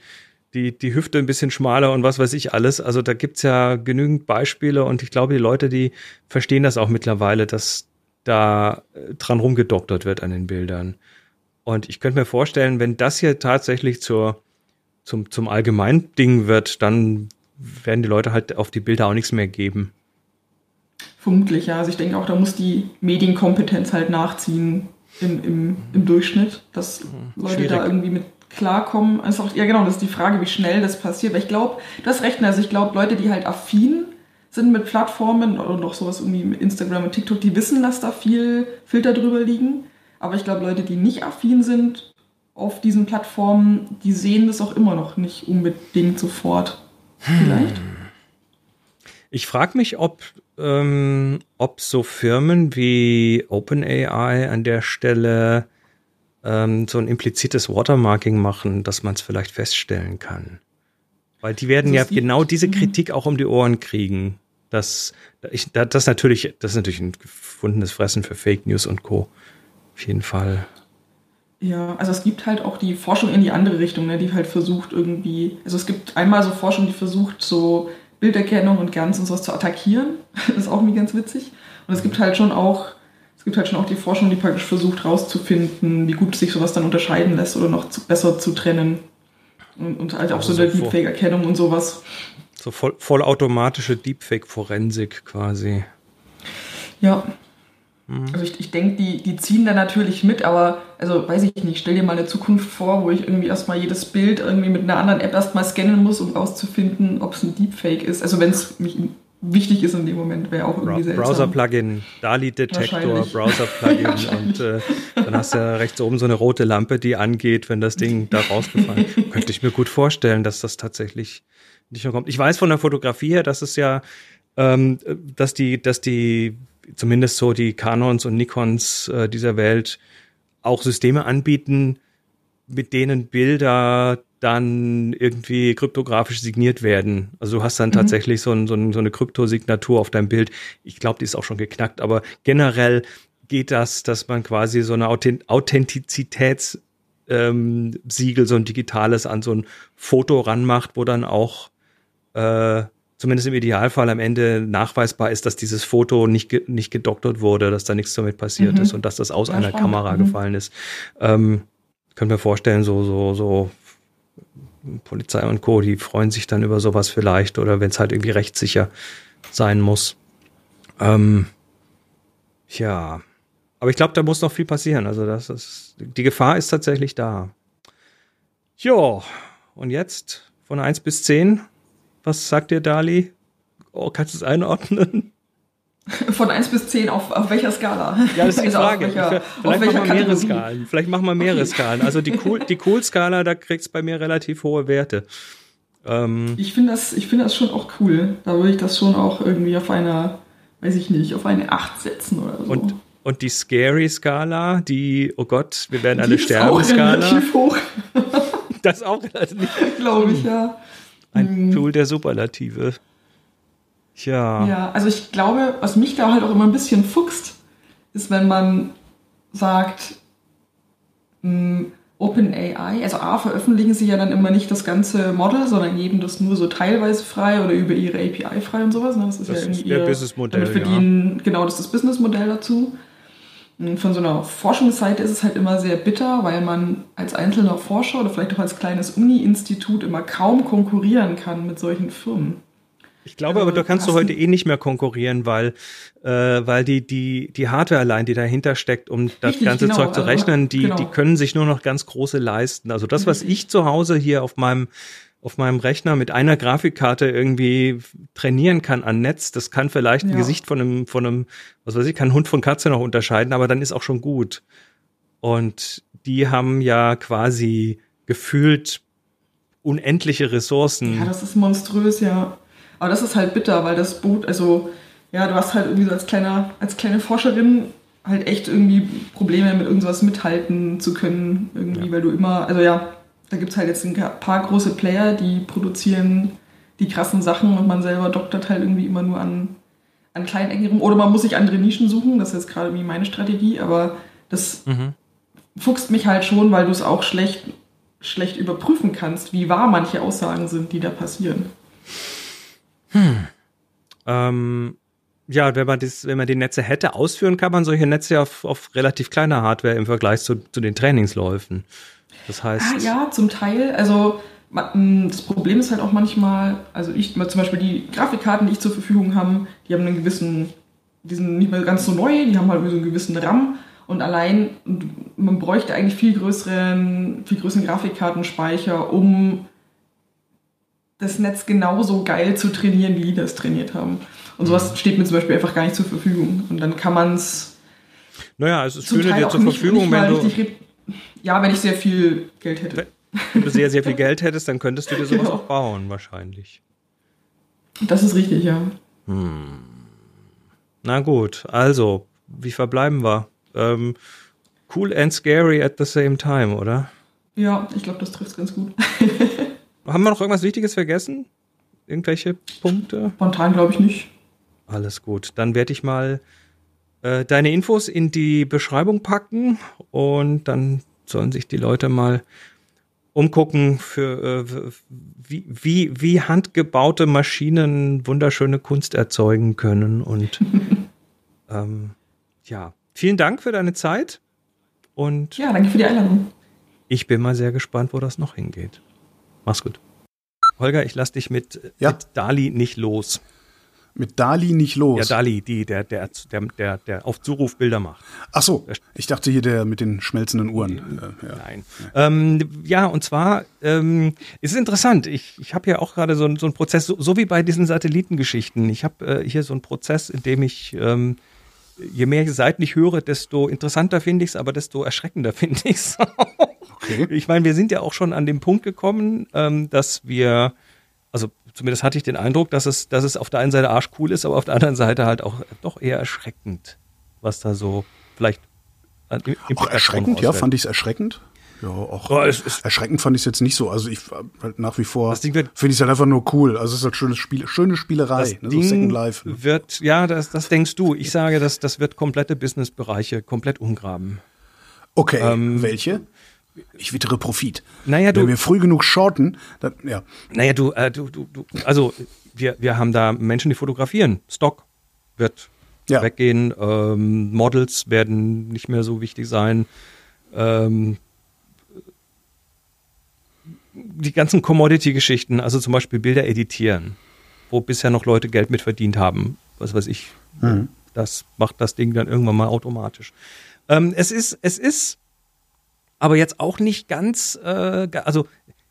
die, die Hüfte ein bisschen schmaler und was weiß ich alles. Also da gibt's ja genügend Beispiele und ich glaube, die Leute, die verstehen das auch mittlerweile, dass da äh, dran rumgedoktert wird an den Bildern. Und ich könnte mir vorstellen, wenn das hier tatsächlich zur, zum, zum Allgemeinding wird, dann werden die Leute halt auf die Bilder auch nichts mehr geben. Vermutlich, ja. Also ich denke auch, da muss die Medienkompetenz halt nachziehen im, im, im Durchschnitt, dass Leute Schwierig. da irgendwie mit klarkommen. Also auch, ja genau, das ist die Frage, wie schnell das passiert. Weil ich glaube, du hast recht, also ich glaube, Leute, die halt affin sind mit Plattformen und auch sowas irgendwie mit Instagram und TikTok, die wissen, dass da viel Filter drüber liegen. Aber ich glaube, Leute, die nicht affin sind auf diesen Plattformen, die sehen das auch immer noch nicht unbedingt sofort. Vielleicht? Ich frage mich, ob, ähm, ob so Firmen wie OpenAI an der Stelle ähm, so ein implizites Watermarking machen, dass man es vielleicht feststellen kann. Weil die werden Also ja genau diese Mhm. Kritik auch um die Ohren kriegen. Das, ich, da- das, natürlich, das ist natürlich ein gefundenes Fressen für Fake News und Co. Auf jeden Fall. Ja, also es gibt halt auch die Forschung in die andere Richtung, ne, die halt versucht irgendwie, also es gibt einmal so Forschung, die versucht so Bilderkennung und ganz und sowas zu attackieren. <laughs> Das ist auch irgendwie ganz witzig. Und es gibt halt schon auch, gibt halt schon auch die Forschung, die praktisch versucht rauszufinden, wie gut sich sowas dann unterscheiden lässt oder noch zu, besser zu trennen. Und, und halt auch Also so eine so Deepfake-Erkennung und sowas. So voll, vollautomatische Deepfake-Forensik quasi. Ja. Also ich, ich denke, die, die ziehen da natürlich mit, aber also weiß ich nicht, stell dir mal eine Zukunft vor, wo ich irgendwie erstmal jedes Bild irgendwie mit einer anderen App erstmal scannen muss, um rauszufinden, ob es ein Deepfake ist. Also wenn es mich wichtig ist in dem Moment, wäre auch irgendwie seltsam. Browser-Plugin, DALI-Detektor. Browser-Plugin <laughs> und Wahrscheinlich. äh, dann hast du ja rechts oben so eine rote Lampe, die angeht, wenn das Ding da rausgefallen ist. <laughs> Könnte ich mir gut vorstellen, dass das tatsächlich nicht mehr kommt. Ich weiß von der Fotografie her, dass es ja, ähm, dass die, dass die, zumindest so die Canons und Nikons äh, dieser Welt auch Systeme anbieten, mit denen Bilder dann irgendwie kryptografisch signiert werden. Also du hast dann tatsächlich so, ein, so, ein, so eine Kryptosignatur auf deinem Bild. Ich glaube, die ist auch schon geknackt, aber generell geht das, dass man quasi so eine Authent Authentizitäts ähm, so ein digitales an so ein Foto ranmacht, wo dann auch äh, zumindest im Idealfall am Ende nachweisbar ist, dass dieses Foto nicht, nicht gedoktert wurde, dass da nichts damit passiert Mhm. ist und dass das aus Ja, einer spannend. Kamera Mhm. gefallen ist. Ähm, können wir vorstellen, so, so, so Polizei und Co., die freuen sich dann über sowas vielleicht oder wenn es halt irgendwie rechtssicher sein muss. Ähm, ja, aber ich glaube, da muss noch viel passieren. Also das ist, die Gefahr ist tatsächlich da. Jo, und jetzt von 1 bis 10, was sagt dir Dali? Oh, kannst du es einordnen? <laughs> Von 1 bis 10 auf, auf welcher Skala? Ja, das ist die Also <laughs> auf Frage. welcher- Vielleicht auf machen wir mehrere? Skalen. Vielleicht machen wir mehrere Okay. Skalen. Also die cool, die Cool-Skala, da kriegst bei mir relativ hohe Werte. Ähm, Ich finde das, ich finde das schon auch cool. Da würde ich das schon auch irgendwie auf einer, weiß ich nicht, auf eine 8 setzen oder so. und, und die Scary-Skala, die, oh Gott, wir werden alle ist sterben, auch Skala, relativ hoch, <laughs> das ist auch relativ glaube ich, ja. ein Mhm. Tool der Superlative. Tja. Ja, also ich glaube, was mich da halt auch immer ein bisschen fuchst, ist, wenn man sagt, mh, OpenAI, also A, veröffentlichen sie ja dann immer nicht das ganze Model, sondern geben das nur so teilweise frei oder über ihre API frei und sowas. Ne? Das ist Das ja irgendwie ist ihr Businessmodell, Damit verdienen, genau, das ist das Businessmodell dazu. Von so einer Forschungsseite ist es halt immer sehr bitter, weil man als einzelner Forscher oder vielleicht auch als kleines Uni-Institut immer kaum konkurrieren kann mit solchen Firmen. Ich glaube aber, du kannst du heute eh nicht mehr konkurrieren, weil, äh, weil die, die, die Hardware allein, die dahinter steckt, um das Richtig, ganze genau, Zeug zu also, rechnen, die, genau. die können sich nur noch ganz große leisten. Also das, was ich zu Hause hier auf meinem auf meinem Rechner mit einer Grafikkarte irgendwie trainieren kann an Netz, das kann vielleicht ein Ja. Gesicht von einem, von einem, was weiß ich, kann Hund von Katze noch unterscheiden, aber dann ist auch schon gut. Und die haben ja quasi gefühlt unendliche Ressourcen. Ja, das ist monströs, ja. Aber das ist halt bitter, weil das Boot, also, ja, du hast halt irgendwie so als kleiner, als kleine Forscherin halt echt irgendwie Probleme mit irgendwas mithalten zu können, irgendwie, weil du immer, also ja, da gibt es halt jetzt ein paar große Player, die produzieren die krassen Sachen und man selber doktert halt irgendwie immer nur an, an kleinen Ecken rum. Oder man muss sich andere Nischen suchen, das ist jetzt gerade wie meine Strategie, aber das Mhm. fuchst mich halt schon, weil du es auch schlecht, schlecht überprüfen kannst, wie wahr manche Aussagen sind, die da passieren. Ähm, ja, wenn man das, wenn man die Netze hätte ausführen, kann man solche Netze auf, auf relativ kleiner Hardware im Vergleich zu, zu den Trainingsläufen. Das heißt, Ah, ja, zum Teil. Also ma- m, das Problem ist halt auch manchmal, also ich, zum Beispiel die Grafikkarten, die ich zur Verfügung habe, die haben einen gewissen, die sind nicht mehr ganz so neu, die haben halt so einen gewissen RAM und allein, man bräuchte eigentlich viel größeren, viel größeren Grafikkartenspeicher, um das Netz genauso geil zu trainieren, wie die das trainiert haben. Und sowas steht mir zum Beispiel einfach gar nicht zur Verfügung. Und dann kann man es naja, es ist zum schöne Teil dir zur nicht, Verfügung, nicht wenn du, Ja, wenn ich sehr viel Geld hätte. wenn du sehr, sehr viel <laughs> Geld hättest, dann könntest du dir sowas Genau. auch bauen, wahrscheinlich. Das ist richtig, ja. Na gut, also, wie verbleiben wir? Ähm, cool and scary at the same time, oder? Ja, ich glaube, das trifft ganz gut. <laughs> Haben wir noch irgendwas Wichtiges vergessen? Irgendwelche Punkte? Spontan glaube ich nicht. Alles gut. Dann werde ich mal äh, deine Infos in die Beschreibung packen und dann sollen sich die Leute mal umgucken für äh, wie, wie, wie handgebaute Maschinen wunderschöne Kunst erzeugen können. Und <laughs> ähm, ja, vielen Dank für deine Zeit und Ja, danke für die Einladung. ich bin mal sehr gespannt, wo das noch hingeht. Mach's gut. Holger, ich lass dich mit, Ja. mit Dali nicht los. Mit Dali nicht los. Ja, Dali, die, der, der, der, der, der auf Zuruf Bilder macht. Ach so, ich dachte hier der mit den schmelzenden Uhren. Äh, ja. Nein. Ähm, ja, und zwar ähm, es ist interessant. Ich, ich habe ja auch gerade so, so einen Prozess, so, so wie bei diesen Satellitengeschichten. Ich habe äh, hier so einen Prozess, in dem ich ähm, je mehr Seiten ich höre, desto interessanter finde ich es, aber desto erschreckender <laughs> finde ich es. Okay. Ich meine, wir sind ja auch schon an dem Punkt gekommen, ähm, dass wir, also zumindest hatte ich den Eindruck, dass es, dass es auf der einen Seite arschcool ist, aber auf der anderen Seite halt auch doch eher erschreckend, was da so vielleicht an Im- Auch Implikationen erschreckend, ja, fand ich es erschreckend. Ja, auch ist- erschreckend fand ich es jetzt nicht so. Also ich halt nach wie vor finde ich es halt einfach nur cool. Also es ist halt schönes Spiel, schöne Spielerei, Das ne, so Ding Second Life. Ne? wird, ja, das, das denkst du. Ich sage, das, das wird komplette Businessbereiche komplett umgraben. Okay, ähm, welche? Ich wittere Profit. Naja, du- Wenn wir früh genug shorten, dann, ja. Naja, du, äh, du, du, du, also wir, wir haben da Menschen, die fotografieren. Stock wird Ja. weggehen, ähm, Models werden nicht mehr so wichtig sein. Ähm, die ganzen Commodity-Geschichten, also zum Beispiel Bilder editieren, wo bisher noch Leute Geld mit verdient haben, was weiß ich, Mhm. das macht das Ding dann irgendwann mal automatisch. Ähm, es ist, es ist aber jetzt auch nicht ganz, äh, also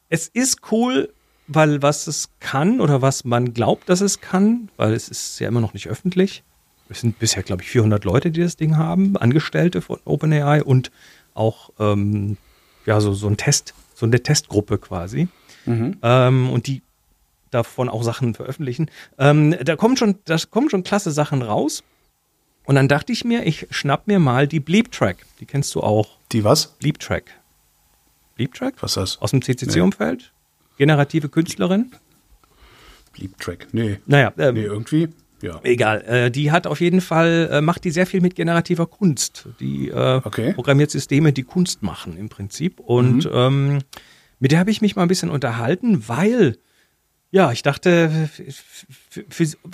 es ist cool, weil was es kann oder was man glaubt, dass es kann, weil es ist ja immer noch nicht öffentlich. Es sind bisher, glaube ich, 400 Leute, die das Ding haben, Angestellte von OpenAI und auch ähm, ja so so ein Test, so eine Testgruppe quasi Mhm. ähm, und die davon auch Sachen veröffentlichen. Ähm, da kommen schon, da kommen schon klasse Sachen raus. Und dann dachte ich mir, ich schnapp mir mal die Bleep Track. Die kennst du auch. Die was? Bleep Track. Bleep Track? Was ist das? Aus dem CCC-Umfeld? Generative Künstlerin? Bleep Track. Nee. Naja, ähm, Nee, irgendwie. Ja. egal. Äh, die hat auf jeden Fall, äh, macht die sehr viel mit generativer Kunst. Die äh, Okay. programmiert Systeme, die Kunst machen im Prinzip. Und Mhm. ähm, mit der habe ich mich mal ein bisschen unterhalten, weil, ja, ich dachte,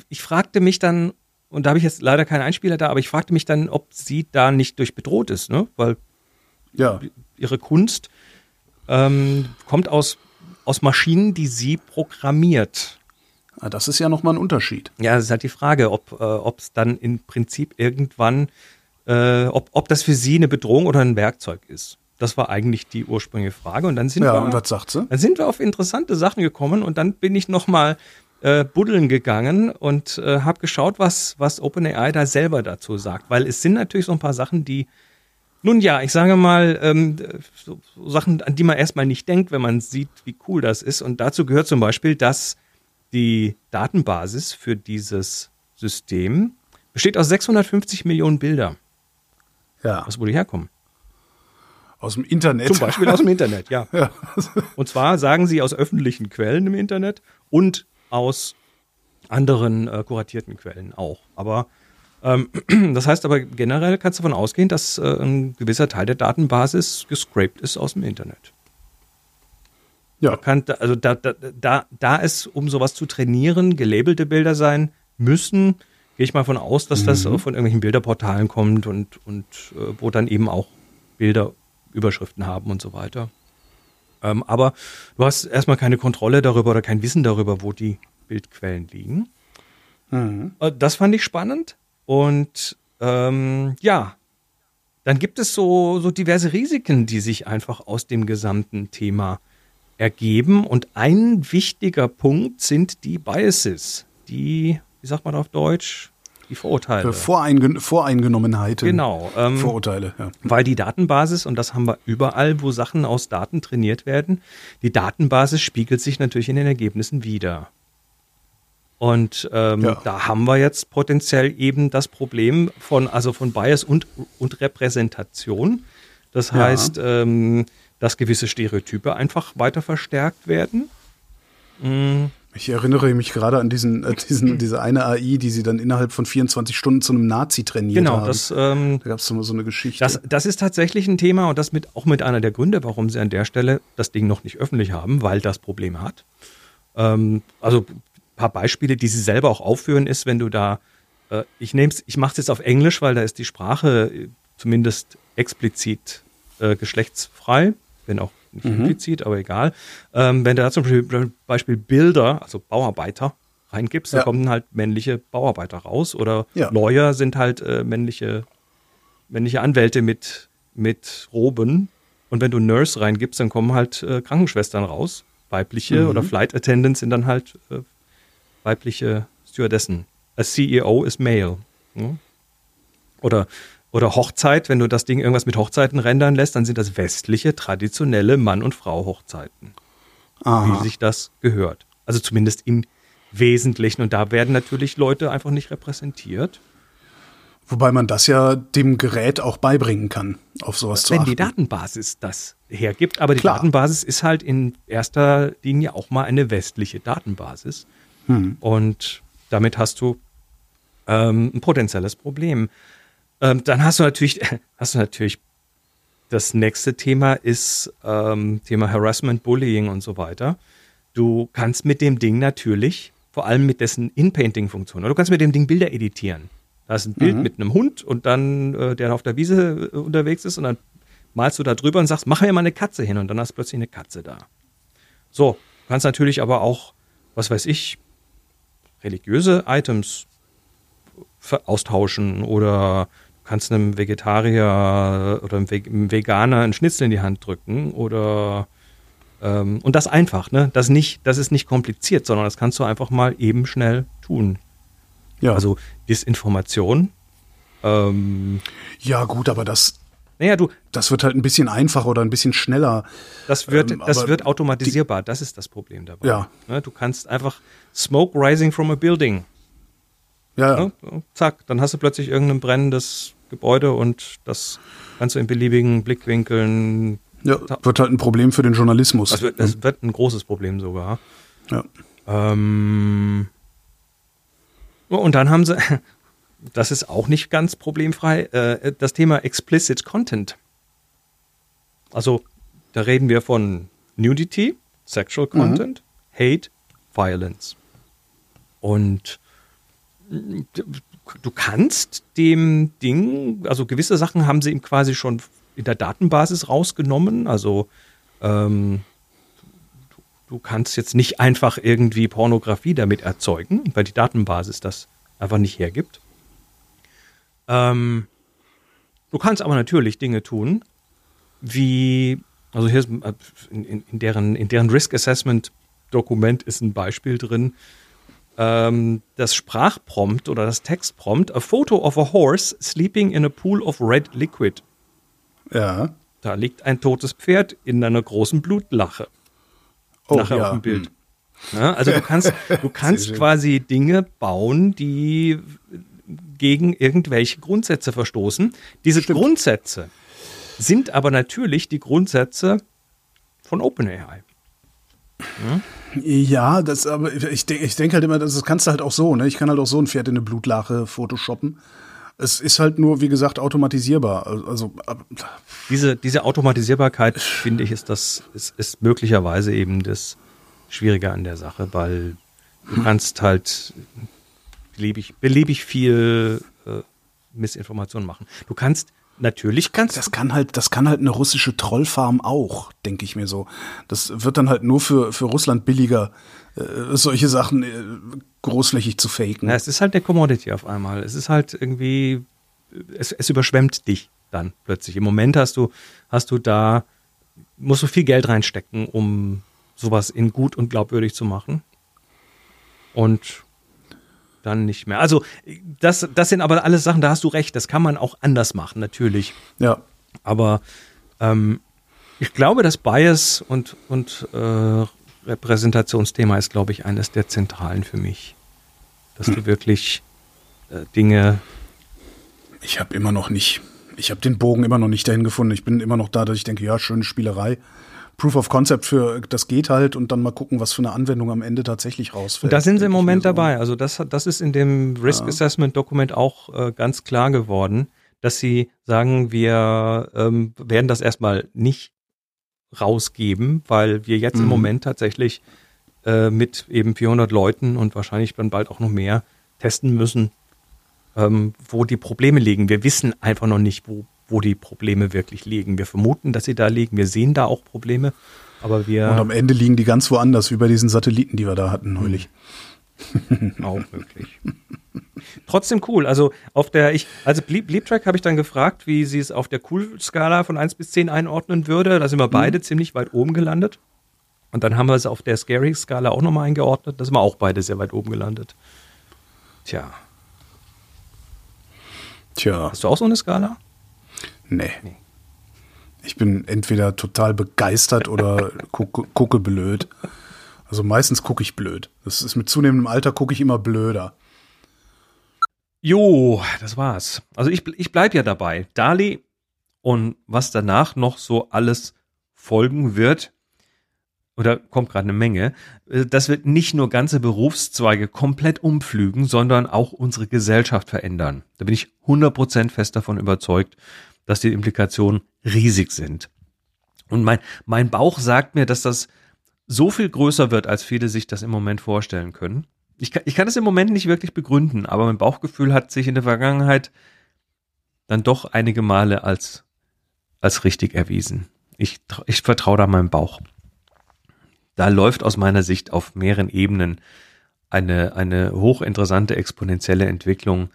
ich fragte mich dann, und da habe ich jetzt leider keinen Einspieler da, aber ich fragte mich dann, ob sie da nicht durch bedroht ist, ne? Weil Ja. ihre Kunst ähm, kommt aus, aus Maschinen, die sie programmiert. Ah, Das ist ja nochmal ein Unterschied. Ja, das ist halt die Frage, ob äh, es dann im Prinzip irgendwann, äh, ob, ob das für sie eine Bedrohung oder ein Werkzeug ist. Das war eigentlich die ursprüngliche Frage. Und dann sind Ja, wir, und was sagt sie? dann sind wir auf interessante Sachen gekommen und dann bin ich noch mal äh, buddeln gegangen und äh, habe geschaut, was, was OpenAI da selber dazu sagt. Weil es sind natürlich so ein paar Sachen, die, nun ja, ich sage mal, ähm, so, so Sachen, an die man erstmal nicht denkt, wenn man sieht, wie cool das ist. Und dazu gehört zum Beispiel, dass die Datenbasis für dieses System besteht aus 650 Millionen Bilder. Ja, Was wohl die herkommen? aus dem Internet. Zum Beispiel aus dem Internet, ja. <laughs> Ja. Und zwar sagen sie aus öffentlichen Quellen im Internet und aus anderen äh, kuratierten Quellen auch. Aber <clears throat> das heißt aber generell kannst du davon ausgehen, dass äh, ein gewisser Teil der Datenbasis gescraped ist aus dem Internet. ja. Kann, also da, da, da, da es, um sowas zu trainieren, gelabelte Bilder sein müssen, gehe ich mal von aus, dass das Mhm. äh, von irgendwelchen Bilderportalen kommt und, und äh, wo dann eben auch Bilder Überschriften haben und so weiter. Ähm, aber du hast erstmal keine Kontrolle darüber oder kein Wissen darüber, wo die Bildquellen liegen. Mhm. Das fand ich spannend. Und ähm, ja, dann gibt es so, so diverse Risiken, die sich einfach aus dem gesamten Thema ergeben. Und ein wichtiger Punkt sind die Biases, die, wie sagt man auf Deutsch, die Vorurteile. Für Voreingen Voreingenommenheiten. genau. Ähm, Vorurteile, ja. weil die Datenbasis, und das haben wir überall, wo Sachen aus Daten trainiert werden, die Datenbasis spiegelt sich natürlich in den Ergebnissen wieder. Und ähm, Ja. da haben wir jetzt potenziell eben das Problem von, also von Bias und, und Repräsentation. Das Ja. heißt, ähm, dass gewisse Stereotype einfach weiter verstärkt werden. Mm, Ich erinnere mich gerade an diesen, äh, diesen, <clears throat> diese eine AI, die sie dann innerhalb von 24 Stunden zu einem Nazi trainiert Genau, haben. das, ähm, da gab es mal so eine Geschichte. Das, das ist tatsächlich ein Thema und das mit, auch mit einer der Gründe, warum sie an der Stelle das Ding noch nicht öffentlich haben, weil das Problem hat. Ähm, also paar Beispiele, die sie selber auch aufführen, ist, wenn du da, äh, ich nehme ich mache es jetzt auf Englisch, weil da ist die Sprache äh, zumindest explizit äh, geschlechtsfrei, wenn auch nicht implizit, aber egal. Ähm, wenn du da zum Beispiel, Beispiel Bilder, also Bauarbeiter, reingibst, Ja. da kommen halt männliche Bauarbeiter raus oder Ja. Lawyer sind halt äh, männliche männliche Anwälte mit, mit Roben. Und wenn du Nurse reingibst, dann kommen halt äh, Krankenschwestern raus. Weibliche Mhm. oder Flight Attendants sind dann halt äh, weibliche Stewardessen. A CEO ist male. Ne? Oder, oder Hochzeit, wenn du das Ding irgendwas mit Hochzeiten rendern lässt, dann sind das westliche, traditionelle Mann- und Frau-Hochzeiten Aha. wie sich das gehört. Also zumindest im Wesentlichen. Und da werden natürlich Leute einfach nicht repräsentiert. Wobei man das ja dem Gerät auch beibringen kann, auf sowas zu wenn achten. die Datenbasis das hergibt. Aber die Klar. Datenbasis ist halt in erster Linie auch mal eine westliche Datenbasis. Hm. Und damit hast du ähm, ein potenzielles Problem. Ähm, dann hast du natürlich, <laughs> hast du natürlich das nächste Thema ist ähm, Thema Harassment, Bullying und so weiter. Du kannst mit dem Ding natürlich, vor allem mit dessen In-Painting-Funktion, oder du kannst mit dem Ding Bilder editieren. Da ist ein Bild mit einem Hund und dann, äh, der auf der Wiese äh, unterwegs ist und dann malst du da drüber und sagst, mach mir mal eine Katze hin und dann hast du plötzlich eine Katze da. So, du kannst natürlich aber auch, was weiß ich, religiöse Items austauschen oder du kannst einem Vegetarier oder einem Veganer einen Schnitzel in die Hand drücken oder ähm, und das einfach, ne? Das nicht, das ist nicht kompliziert, sondern das kannst du einfach mal eben schnell tun. ja. Also Disinformation. Ähm, ja, gut, aber das, naja, du, das wird halt ein bisschen einfacher oder ein bisschen schneller. Das wird, Ähm, das wird automatisierbar. das ist das Problem dabei. Ja. Ne, du kannst einfach Smoke rising from a building. Ja, ja. Ne? Zack, dann hast du plötzlich irgendein brennendes Gebäude und das kannst du in beliebigen Blickwinkeln. ja. Wird halt ein Problem für den Journalismus. Das wird, das wird ein großes Problem sogar. ja. Ähm, und dann haben sie, <laughs> das ist auch nicht ganz problemfrei, äh, das Thema Explicit Content. Also da reden wir von Nudity, Sexual Content, Hate, Violence. Und du kannst dem Ding, also gewisse Sachen haben sie ihm quasi schon in der Datenbasis rausgenommen. Also ähm, du, du kannst jetzt nicht einfach irgendwie Pornografie damit erzeugen, weil die Datenbasis das einfach nicht hergibt. Ähm, du kannst aber natürlich Dinge tun, wie, also hier ist äh, in, in, deren, in deren Risk Assessment Dokument ist ein Beispiel drin, ähm, das Sprachprompt oder das Textprompt, a photo of a horse sleeping in a pool of red liquid. Ja. Da liegt ein totes Pferd in einer großen Blutlache. Oh, nachher ja. auf dem Bild. Ja, also du kannst, du <laughs> kannst quasi Dinge bauen, die gegen irgendwelche Grundsätze verstoßen. Diese Grundsätze sind aber natürlich die Grundsätze von OpenAI. Ja, das, aber ich denke ich denk halt immer, das kannst du halt auch so, ne? Ich kann halt auch so ein Pferd in eine Blutlache photoshoppen. Es ist halt nur, wie gesagt, automatisierbar. Also, Diese, diese Automatisierbarkeit, finde ich, ist das, ist, ist möglicherweise eben das Schwierige an der Sache, weil du kannst halt beliebig, beliebig viel äh, Missinformation machen. Du kannst, natürlich kannst das kann halt, das kann halt eine russische Trollfarm auch, denke ich mir so. Das wird dann halt nur für, für Russland billiger, äh, solche Sachen äh, großflächig zu faken. Na, es ist halt der Commodity auf einmal. Es ist halt irgendwie, es, es überschwemmt dich dann plötzlich. Im Moment hast du, hast du da, musst du viel Geld reinstecken, um sowas in gut und glaubwürdig zu machen. Und dann nicht mehr. Also, das, das sind aber alles Sachen, da hast du recht, das kann man auch anders machen, natürlich. Ja. Aber ähm, ich glaube, das Bias und, und äh, Repräsentationsthema ist, glaube ich, eines der zentralen für mich. Dass du wirklich äh, Dinge. Ich habe immer noch nicht, ich habe den Bogen immer noch nicht dahin gefunden. Ich bin immer noch da, dass ich denke, ja, schöne Spielerei. Proof of Concept für das geht halt und dann mal gucken, was für eine Anwendung am Ende tatsächlich rausfällt. Und da sind sie im Moment so. dabei. Also das, das ist in dem Risk Assessment Dokument auch äh, ganz klar geworden, dass sie sagen, wir ähm, werden das erstmal nicht rausgeben, weil wir jetzt im Mhm. Moment tatsächlich äh, mit eben 400 Leuten und wahrscheinlich dann bald auch noch mehr testen müssen, ähm, wo die Probleme liegen. Wir wissen einfach noch nicht, wo, wo die Probleme wirklich liegen. Wir vermuten, dass sie da liegen. Wir sehen da auch Probleme, aber wir Und am Ende liegen die ganz woanders, wie bei diesen Satelliten, die wir da hatten neulich. Auch möglich. Trotzdem cool. Also auf der, ich, also Bleep, Bleep Track habe ich dann gefragt, wie sie es auf der Cool-Skala von 1 bis 10 einordnen würde. Da sind wir beide ziemlich weit oben gelandet. Und dann haben wir es auf der Scary-Skala auch nochmal eingeordnet. Da sind wir auch beide sehr weit oben gelandet. Tja, Tja, hast du auch so eine Skala? Nee. Ich bin entweder total begeistert oder gucke, gucke blöd. Also meistens gucke ich blöd. Das ist mit zunehmendem Alter gucke ich immer blöder. Jo, das war's. Also ich, ich bleib ja dabei. Dali und was danach noch so alles folgen wird, oder kommt gerade eine Menge, äh, das wird nicht nur ganze Berufszweige komplett umpflügen, sondern auch unsere Gesellschaft verändern. Da bin ich 100% fest davon überzeugt, dass die Implikationen riesig sind. Und mein, mein Bauch sagt mir, dass das so viel größer wird, als viele sich das im Moment vorstellen können. Ich kann, ich kann das im Moment nicht wirklich begründen, aber mein Bauchgefühl hat sich in der Vergangenheit dann doch einige Male als, als richtig erwiesen. Ich, ich vertraue da meinem Bauch. Da läuft aus meiner Sicht auf mehreren Ebenen eine, eine hochinteressante exponentielle Entwicklung,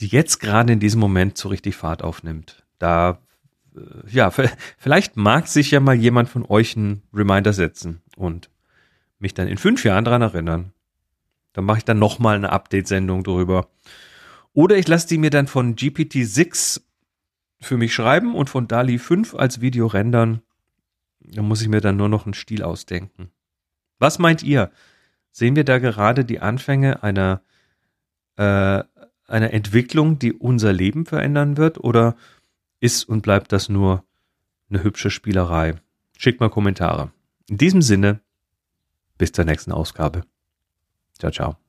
die jetzt gerade in diesem Moment so richtig Fahrt aufnimmt. Da, äh, ja, vielleicht mag sich ja mal jemand von euch einen Reminder setzen und mich dann in fünf Jahren dran erinnern. Dann mache ich dann nochmal eine Update-Sendung drüber. Oder ich lasse die mir dann von GPT-6 für mich schreiben und von DALI 5 als Video rendern. Da muss ich mir dann nur noch einen Stil ausdenken. Was meint ihr? Sehen wir da gerade die Anfänge einer, äh, einer Entwicklung, die unser Leben verändern wird? Oder ist und bleibt das nur eine hübsche Spielerei? Schickt mal Kommentare. In diesem Sinne, bis zur nächsten Ausgabe. Ciao, ciao.